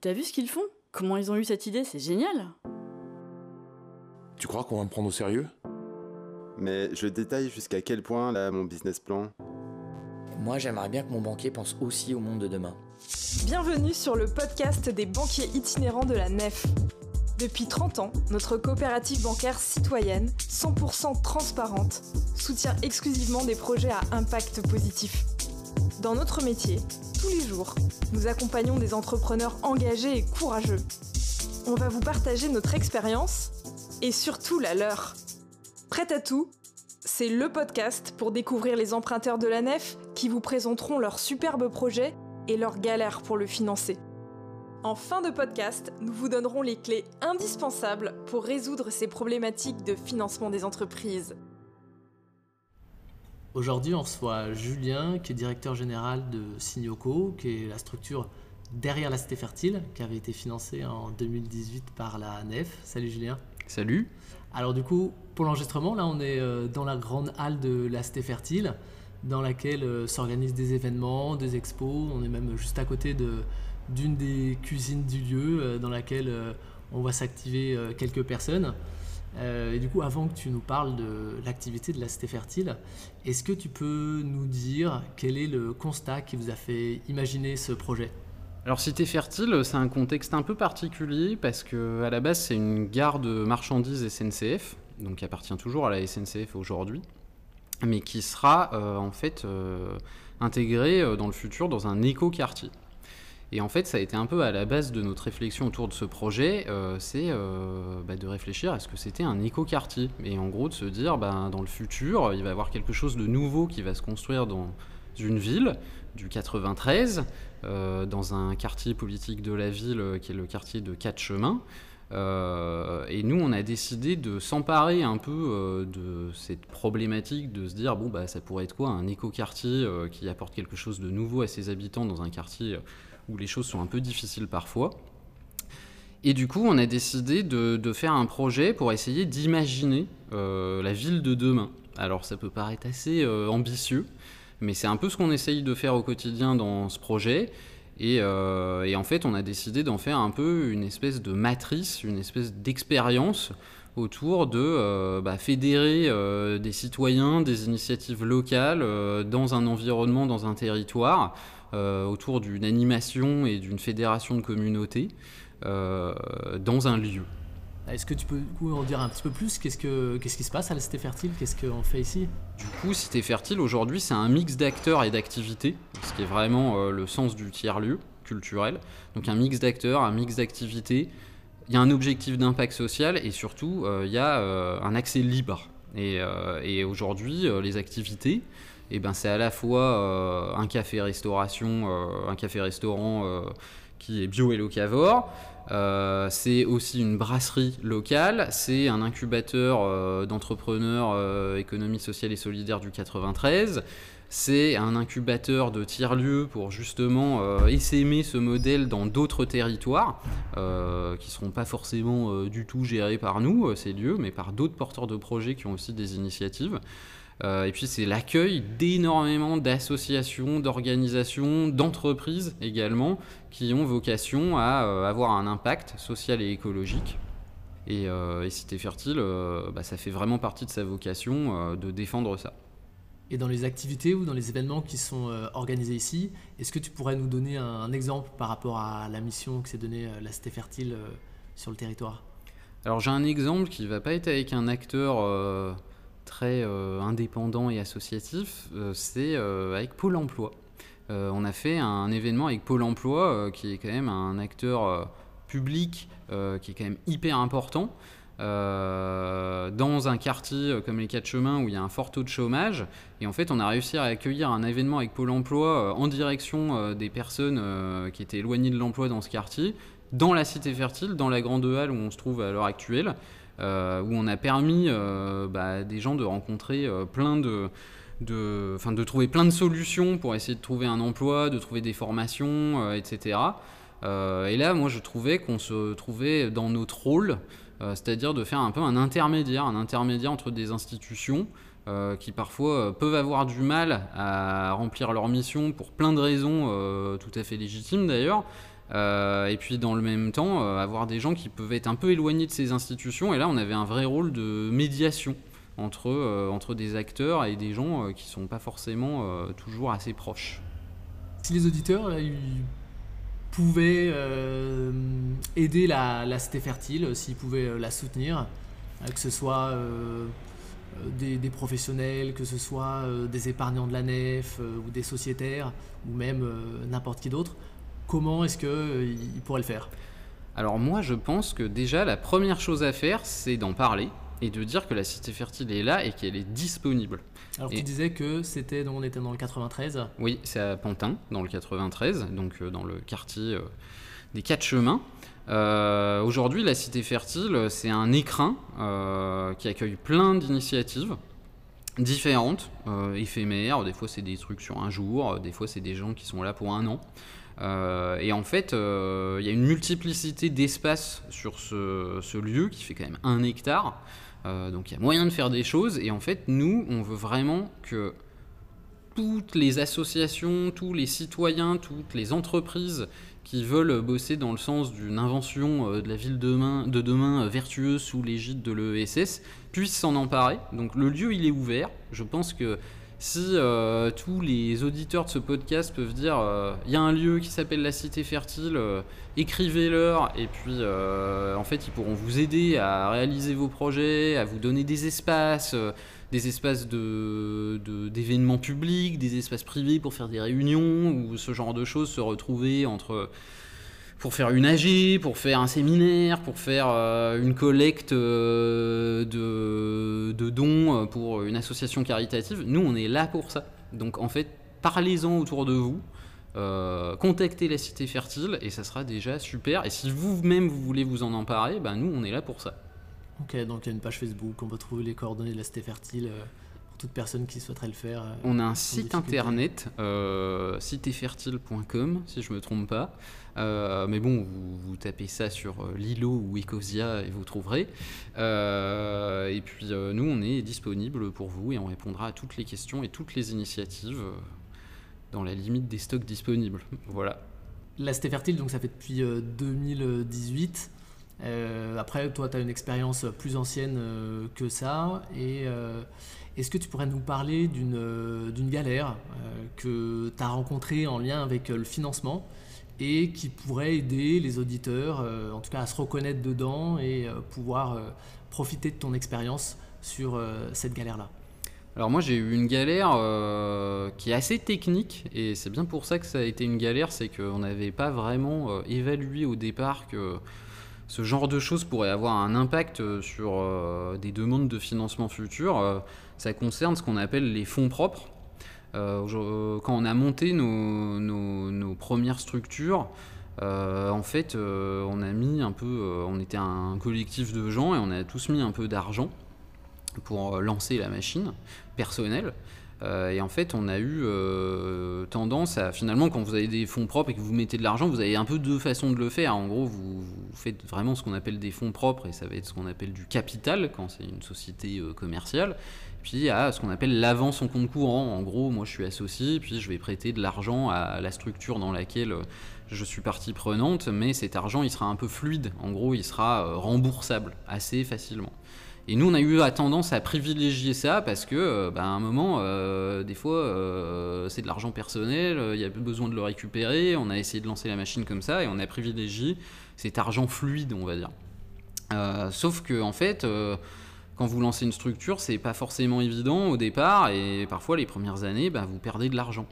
T'as vu ce qu'ils font? Comment ils ont eu cette idée? C'est génial Tu crois qu'on va me prendre au sérieux? Mais je détaille jusqu'à quel point, là, mon business plan Moi, j'aimerais bien que mon banquier pense aussi au monde de demain. Bienvenue sur le podcast des banquiers itinérants de la Nef. Depuis 30 ans, notre coopérative bancaire citoyenne, 100% transparente, soutient exclusivement des projets à impact positif. Dans notre métier, tous les jours, nous accompagnons des entrepreneurs engagés et courageux. On va vous partager notre expérience et surtout la leur. Prête à tout? C'est le podcast pour découvrir les emprunteurs de la nef qui vous présenteront leurs superbes projets et leurs galères pour le financer. En fin de podcast, nous vous donnerons les clés indispensables pour résoudre ces problématiques de financement des entreprises. Aujourd'hui, on reçoit Julien, qui est directeur général de Signoco, qui est la structure derrière la Cité Fertile, qui avait été financée en 2018 par la NEF. Salut Julien. Salut. Alors du coup, pour l'enregistrement, là on est euh, dans la grande halle de la Cité Fertile, dans laquelle euh, s'organisent des événements, des expos. On est même juste à côté de, d'une des cuisines du lieu, euh, dans laquelle on va s'activer quelques personnes. Euh, et du coup, avant que tu nous parles de l'activité de la Cité Fertile, est-ce que tu peux nous dire quel est le constat qui vous a fait imaginer ce projet? Alors Cité Fertile, c'est un contexte un peu particulier parce que à la base c'est une gare de marchandises SNCF, donc qui appartient toujours à la SNCF aujourd'hui, mais qui sera euh, en fait euh, intégrée dans le futur dans un éco-quartier. Et en fait, ça a été un peu à la base de notre réflexion autour de ce projet, euh, c'est euh, bah, de réfléchir à ce que c'était un éco-quartier. Et en gros, de se dire, bah, dans le futur, il va y avoir quelque chose de nouveau qui va se construire dans une ville du 93, euh, dans un quartier politique de la ville qui est le quartier de Quatre Chemins. et nous, on a décidé de s'emparer un peu de cette problématique, de se dire, bon, bah, ça pourrait être quoi un éco-quartier qui apporte quelque chose de nouveau à ses habitants dans un quartier où les choses sont un peu difficiles parfois. Et du coup, on a décidé de, faire un projet pour essayer d'imaginer euh, la ville de demain. Alors ça peut paraître assez euh, ambitieux, mais c'est un peu ce qu'on essaye de faire au quotidien dans ce projet. Et, euh, en fait, on a décidé d'en faire un peu une espèce de matrice, une espèce d'expérience autour de bah, fédérer des citoyens, des initiatives locales dans un environnement, dans un territoire, autour d'une animation et d'une fédération de communautés euh, dans un lieu. Est-ce que tu peux en dire un petit peu plus? Qu'est-ce, que, qu'est-ce qui se passe à la Cité Fertile? Qu'est-ce qu'on fait ici? Du coup, Cité Fertile, aujourd'hui, c'est un mix d'acteurs et d'activités, ce qui est vraiment euh, le sens du tiers-lieu culturel. Donc un mix d'acteurs, un mix d'activités. Il y a un objectif d'impact social et surtout, il y a un accès libre. Et, et aujourd'hui, les activités, et ben c'est à la fois euh, un café restauration, euh, un café restaurant euh, qui est bio et locavore. c'est aussi une brasserie locale, c'est un incubateur d'entrepreneurs économie sociale et solidaire du 93. C'est un incubateur de tiers-lieux pour justement essaimer ce modèle dans d'autres territoires qui ne seront pas forcément du tout gérés par nous, ces lieux, mais par d'autres porteurs de projets qui ont aussi des initiatives. Euh, et puis c'est l'accueil d'énormément d'associations, d'organisations, d'entreprises également, qui ont vocation à euh, avoir un impact social et écologique. Et, euh, Cité Fertile, bah, ça fait vraiment partie de sa vocation de défendre ça. Et dans les activités ou dans les événements qui sont organisés ici, est-ce que tu pourrais nous donner un, exemple par rapport à la mission que s'est donnée la Cité Fertile sur le territoire? Alors j'ai un exemple qui ne va pas être avec un acteur très euh, indépendant et associatif, euh, c'est euh, avec Pôle Emploi. on a fait un événement avec Pôle Emploi, qui est quand même un acteur public qui est quand même hyper important. dans un quartier comme les Quatre Chemins où il y a un fort taux de chômage. Et en fait, on a réussi à accueillir un événement avec Pôle emploi en direction des personnes qui étaient éloignées de l'emploi dans ce quartier, dans la cité fertile, dans la grande halle où on se trouve à l'heure actuelle. Euh, où on a permis euh, bah, des gens de rencontrer euh, plein de, de, de trouver plein de solutions pour essayer de trouver un emploi, de trouver des formations, etc. et là, moi, je trouvais qu'on se trouvait dans notre rôle, c'est-à-dire de faire un peu un intermédiaire, un intermédiaire entre des institutions qui parfois peuvent avoir du mal à remplir leur mission pour plein de raisons tout à fait légitimes d'ailleurs, Euh, et puis dans le même temps, euh, avoir des gens qui peuvent être un peu éloignés de ces institutions. Et là, on avait un vrai rôle de médiation entre, euh, entre des acteurs et des gens qui sont pas forcément toujours assez proches. Si les auditeurs pouvaient aider la, la cité fertile, s'ils pouvaient la soutenir, que ce soit des, professionnels, que ce soit des épargnants de la nef ou des sociétaires ou même n'importe qui d'autre, comment est-ce qu'ils pourraient le faire? Alors moi, je pense que déjà, la première chose à faire, c'est d'en parler et de dire que la cité fertile est là et qu'elle est disponible. Alors Et- tu disais que c'était, on était dans le 93. Oui, c'est à Pantin, dans le 93, donc euh, dans le quartier euh, des Quatre Chemins. Euh, Aujourd'hui, la Cité Fertile, c'est un écrin euh, qui accueille plein d'initiatives différentes, euh, éphémères. Des fois, c'est des trucs sur un jour, euh, des fois, c'est des gens qui sont là pour un an. Euh, et en fait, euh, il y a une multiplicité d'espaces sur ce, lieu qui fait quand même un hectare. Euh, donc il y a moyen de faire des choses. Et en fait, nous, on veut vraiment que toutes les associations, tous les citoyens, toutes les entreprises qui veulent bosser dans le sens d'une invention de la ville demain, de demain vertueuse sous l'égide de l'ESS puissent s'en emparer. Donc le lieu, il est ouvert. Je pense que si euh, tous les auditeurs de ce podcast peuvent dire euh, il y a un lieu qui s'appelle la Cité Fertile, euh, écrivez-leur et puis en fait ils pourront vous aider à réaliser vos projets, à vous donner des espaces, des espaces d'événements publics, des espaces privés pour faire des réunions ou ce genre de choses, se retrouver entre pour faire une AG, pour faire un séminaire, pour faire euh, une collecte euh, de, dons euh, pour une association caritative. Nous, on est là pour ça. Donc, en fait, parlez-en autour de vous. contactez la Cité Fertile et ça sera déjà super. Et si vous-même vous voulez vous en emparer, ben nous on est là pour ça. Ok, donc il y a une page Facebook, on peut trouver les coordonnées de la cité fertile pour toute personne qui souhaiterait le faire. euh. On a un site internet, euh, citéfertile.com, si je me trompe pas. Euh, mais bon, vous, vous tapez ça sur euh, Lilo ou Ecosia et vous trouverez. Euh, et puis nous, on est disponible pour vous et on répondra à toutes les questions et toutes les initiatives dans la limite des stocks disponibles. Voilà. La Cité Fertile, donc ça fait depuis euh, 2018. Euh, après, toi, tu as une expérience plus ancienne euh, que ça. Et euh, est-ce que tu pourrais nous parler d'une galère que tu as rencontrée en lien avec le financement et qui pourrait aider les auditeurs, en tout cas, à se reconnaître dedans et pouvoir profiter de ton expérience sur cette galère-là? Alors moi j'ai eu une galère qui est assez technique et c'est bien pour ça que ça a été une galère, c'est qu'on n'avait pas vraiment évalué au départ que ce genre de choses pourrait avoir un impact euh, sur euh, des demandes de financement futures. Euh, ça concerne ce qu'on appelle les fonds propres. Euh, quand on a monté nos, nos- premières structures, en fait, on a mis un peu, on était un collectif de gens et on a tous mis un peu d'argent pour lancer la machine personnelle. Euh, et en fait, on a eu euh, tendance à, finalement, quand vous avez des fonds propres et que vous mettez de l'argent, vous avez un peu deux façons de le faire. En gros, vous, faites vraiment ce qu'on appelle des fonds propres, et ça va être ce qu'on appelle du capital quand c'est une société euh, commerciale. Puis a ce qu'on appelle l'avance en compte courant. En gros, moi je suis associé, puis je vais prêter de l'argent à la structure dans laquelle je suis partie prenante, mais cet argent il sera un peu fluide. En gros, il sera remboursable assez facilement. Et nous, on a eu la tendance à privilégier ça parce que, euh, bah, à un moment, euh, des fois, euh, c'est de l'argent personnel, il y a besoin de le récupérer. On a essayé de lancer la machine comme ça et on a privilégié cet argent fluide, on va dire. Sauf que, en fait, quand vous lancez une structure, c'est pas forcément évident au départ et parfois les premières années, bah, vous perdez de l'argent.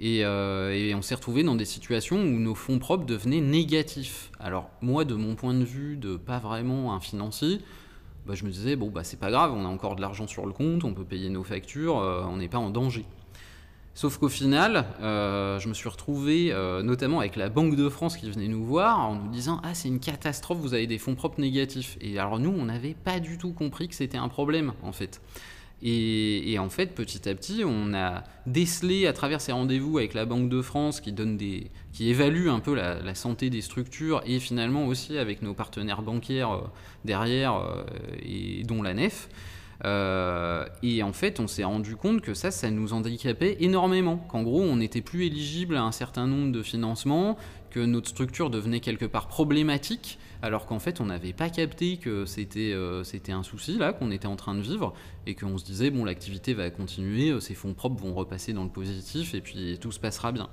Et, et on s'est retrouvé dans des situations où nos fonds propres devenaient négatifs. Alors moi, de mon point de vue, de pas vraiment un financier, bah, je me disais bon bah c'est pas grave, on a encore de l'argent sur le compte, on peut payer nos factures, euh, on n'est pas en danger. Sauf qu'au final, euh, je me suis retrouvé euh, notamment avec la Banque de France qui venait nous voir en nous disant Ah, c'est une catastrophe, vous avez des fonds propres négatifs. Et alors, nous, on n'avait pas du tout compris que c'était un problème, en fait. Et, en fait, petit à petit, on a décelé à travers ces rendez-vous avec la Banque de France qui, donne des, qui évalue un peu la, la santé des structures et finalement aussi avec nos partenaires bancaires euh, derrière euh, et dont la NEF. Euh, et en fait, on s'est rendu compte que ça, ça nous handicapait énormément. Qu'en gros, on n'était plus éligible à un certain nombre de financements, que notre structure devenait quelque part problématique, alors qu'en fait on n'avait pas capté que c'était euh, c'était un souci là qu'on était en train de vivre et qu'on se disait bon l'activité va continuer, euh, ces fonds propres vont repasser dans le positif et puis tout se passera bien.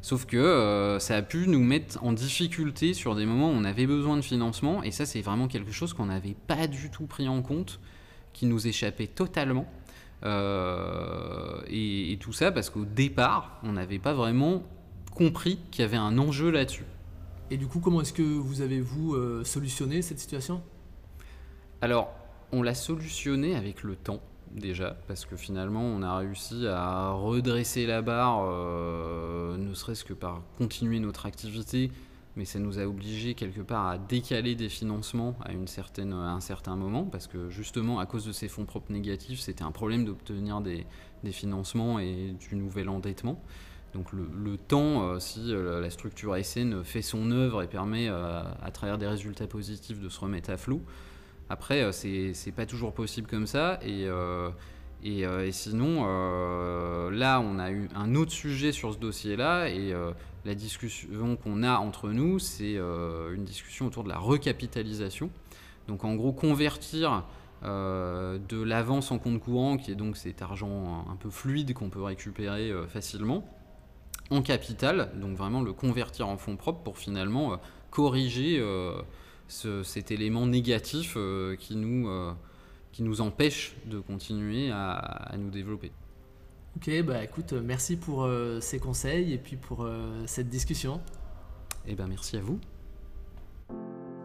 Sauf que euh, ça a pu nous mettre en difficulté sur des moments où on avait besoin de financement et ça c'est vraiment quelque chose qu'on n'avait pas du tout pris en compte, qui nous échappait totalement. et tout ça parce qu'au départ on n'avait pas vraiment compris qu'il y avait un enjeu là-dessus. Et du coup, comment est-ce que vous avez, vous, euh, solutionné cette situation? Alors, on l'a solutionné avec le temps, déjà, parce que finalement, on a réussi à redresser la barre, euh, ne serait-ce que par continuer notre activité, mais ça nous a obligé quelque part à décaler des financements à, une certaine, à un certain moment, parce que justement, à cause de ces fonds propres négatifs, c'était un problème d'obtenir des, des financements et du nouvel endettement. Donc le, temps, euh, si euh, la structure SN fait son œuvre et permet euh, à travers des résultats positifs de se remettre à flot, après c'est pas toujours possible comme ça. Et, et, sinon, là on a eu un autre sujet sur ce dossier-là et la discussion qu'on a entre nous, c'est une discussion autour de la recapitalisation. Donc en gros convertir de l'avance en compte courant, qui est donc cet argent un peu fluide qu'on peut récupérer facilement, en capital, donc vraiment le convertir en fonds propres pour finalement euh, corriger euh, cet élément négatif euh, qui, nous, qui nous empêche de continuer à, nous développer. Ok, bah écoute, merci pour ces conseils et puis pour cette discussion. Et eh ben merci à vous.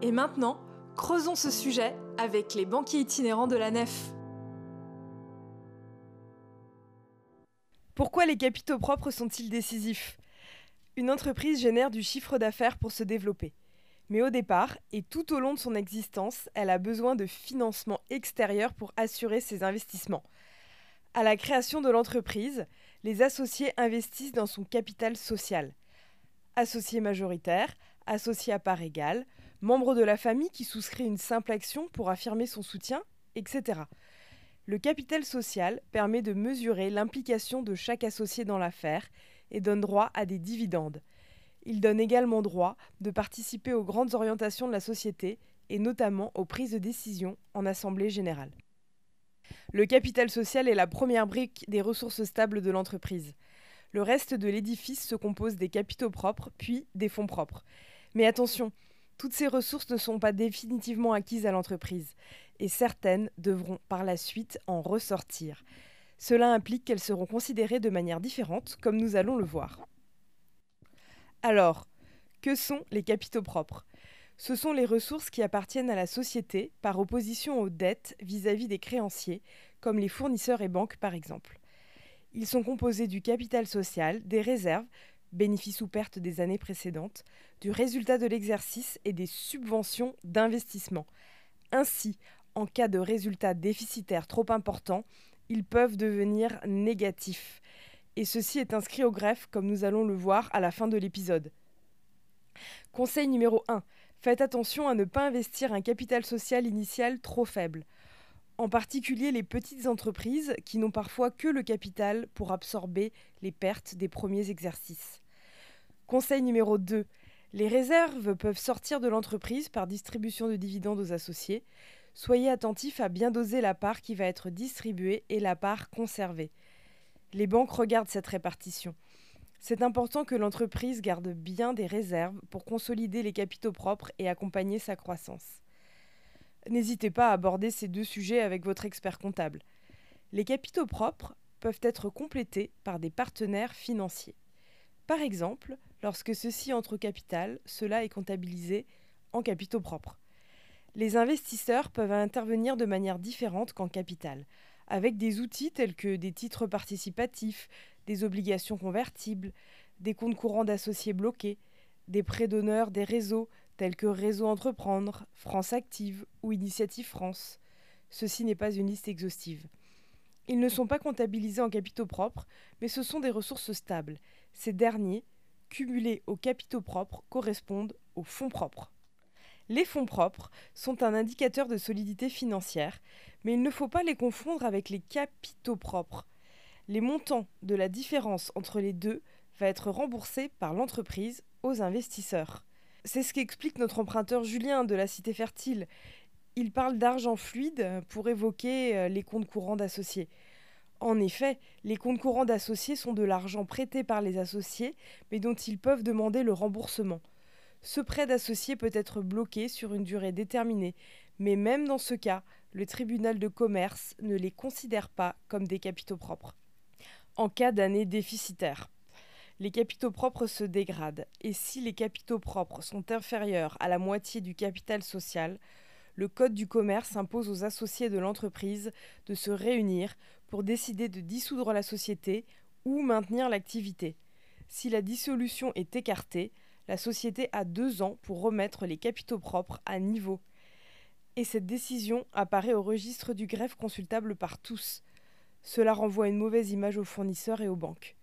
Et maintenant, creusons ce sujet avec les banquiers itinérants de la nef. Pourquoi les capitaux propres sont-ils décisifs? Une entreprise génère du chiffre d'affaires pour se développer. Mais au départ, et tout au long de son existence, elle a besoin de financement extérieur pour assurer ses investissements. À la création de l'entreprise, les associés investissent dans son capital social. Associés majoritaires, associés à part égale, membres de la famille qui souscrit une simple action pour affirmer son soutien, etc. Le capital social permet de mesurer l'implication de chaque associé dans l'affaire et donne droit à des dividendes. Il donne également droit de participer aux grandes orientations de la société et notamment aux prises de décision en assemblée générale. Le capital social est la première brique des ressources stables de l'entreprise. Le reste de l'édifice se compose des capitaux propres, puis des fonds propres. Mais attention, toutes ces ressources ne sont pas définitivement acquises à l'entreprise et certaines devront par la suite en ressortir. Cela implique qu'elles seront considérées de manière différente, comme nous allons le voir. Alors, que sont les capitaux propres? Ce sont les ressources qui appartiennent à la société par opposition aux dettes vis-à-vis des créanciers, comme les fournisseurs et banques par exemple. Ils sont composés du capital social, des réserves, bénéfices ou pertes des années précédentes, du résultat de l'exercice et des subventions d'investissement. Ainsi, en cas de résultats déficitaires trop importants, ils peuvent devenir négatifs. Et ceci est inscrit au greffe, comme nous allons le voir à la fin de l'épisode. Conseil numéro 1. Faites attention à ne pas investir un capital social initial trop faible. En particulier les petites entreprises qui n'ont parfois que le capital pour absorber les pertes des premiers exercices. Conseil numéro 2. Les réserves peuvent sortir de l'entreprise par distribution de dividendes aux associés, Soyez attentifs à bien doser la part qui va être distribuée et la part conservée. Les banques regardent cette répartition. C'est important que l'entreprise garde bien des réserves pour consolider les capitaux propres et accompagner sa croissance. N'hésitez pas à aborder ces deux sujets avec votre expert comptable. Les capitaux propres peuvent être complétés par des partenaires financiers. Par exemple, lorsque ceci entre au capital, cela est comptabilisé en capitaux propres. Les investisseurs peuvent intervenir de manière différente qu'en capital, avec des outils tels que des titres participatifs, des obligations convertibles, des comptes courants d'associés bloqués, des prêts d'honneur des réseaux tels que Réseau Entreprendre, France Active ou Initiative France. Ceci n'est pas une liste exhaustive. Ils ne sont pas comptabilisés en capitaux propres, mais ce sont des ressources stables. Ces derniers, cumulés aux capitaux propres, correspondent aux fonds propres. Les fonds propres sont un indicateur de solidité financière, mais il ne faut pas les confondre avec les capitaux propres. Les montants de la différence entre les deux va être remboursé par l'entreprise aux investisseurs. C'est ce qu'explique notre emprunteur Julien de la Cité Fertile. Il parle d'argent fluide pour évoquer euh, les comptes courants d'associés. En effet, les comptes courants d'associés sont de l'argent prêté par les associés, mais dont ils peuvent demander le remboursement. Ce prêt d'associés peut être bloqué sur une durée déterminée, mais même dans ce cas, le tribunal de commerce ne les considère pas comme des capitaux propres. En cas d'année déficitaire, les capitaux propres se dégradent, et si les capitaux propres sont inférieurs à la moitié du capital social, le Code du commerce impose aux associés de l'entreprise de se réunir décider de dissoudre la société ou maintenir l'activité. Si la dissolution est écartée, la société a deux ans pour remettre les capitaux propres à niveau. Et cette décision apparaît au registre du greffe consultable par tous. Cela renvoie une mauvaise image aux fournisseurs et aux banques.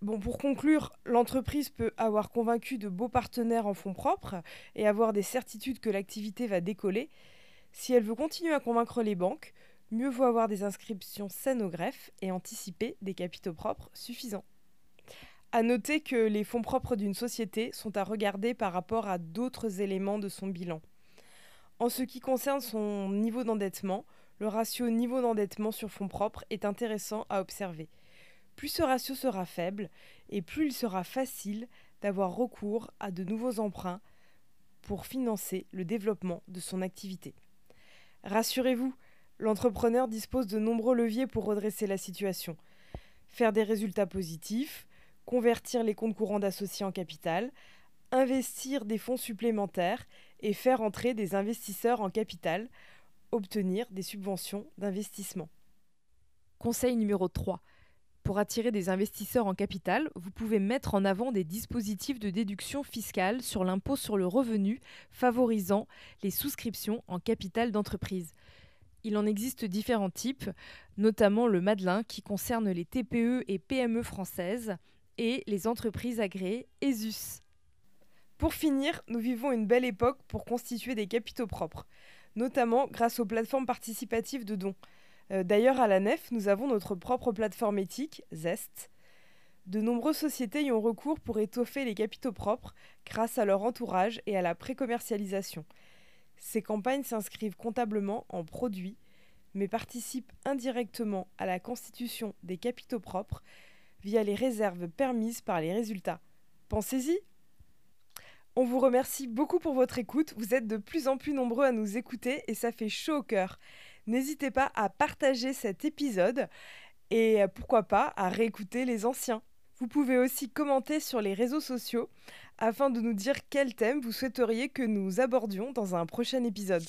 Bon, pour conclure, l'entreprise peut avoir convaincu de beaux partenaires en fonds propres et avoir des certitudes que l'activité va décoller. Si elle veut continuer à convaincre les banques, mieux vaut avoir des inscriptions saines au greffe et anticiper des capitaux propres suffisants. À noter que les fonds propres d'une société sont à regarder par rapport à d'autres éléments de son bilan. En ce qui concerne son niveau d'endettement, le ratio niveau d'endettement sur fonds propres est intéressant à observer plus ce ratio sera faible et plus il sera facile d'avoir recours à de nouveaux emprunts pour financer le développement de son activité. Rassurez-vous, l'entrepreneur dispose de nombreux leviers pour redresser la situation. Faire des résultats positifs, convertir les comptes courants d'associés en capital, investir des fonds supplémentaires et faire entrer des investisseurs en capital, obtenir des subventions d'investissement. Conseil numéro 3 pour attirer des investisseurs en capital, vous pouvez mettre en avant des dispositifs de déduction fiscale sur l'impôt sur le revenu favorisant les souscriptions en capital d'entreprise. Il en existe différents types, notamment le Madelin qui concerne les TPE et PME françaises et les entreprises agréées ESUS. Pour finir, nous vivons une belle époque pour constituer des capitaux propres, notamment grâce aux plateformes participatives de dons. Euh, d'ailleurs, à la nef, nous avons notre propre plateforme éthique, Zest. De nombreuses sociétés y ont recours pour étoffer les capitaux propres grâce à leur entourage et à la pré-commercialisation. Ces campagnes s'inscrivent comptablement en produits, mais participent indirectement à la constitution des capitaux propres via les réserves permises par les résultats. Pensez-y On vous remercie beaucoup pour votre écoute, vous êtes de plus en plus nombreux à nous écouter et ça fait chaud au cœur. N'hésitez pas à partager cet épisode et pourquoi pas à réécouter les anciens. Vous pouvez aussi commenter sur les réseaux sociaux afin de nous dire quel thème vous souhaiteriez que nous abordions dans un prochain épisode.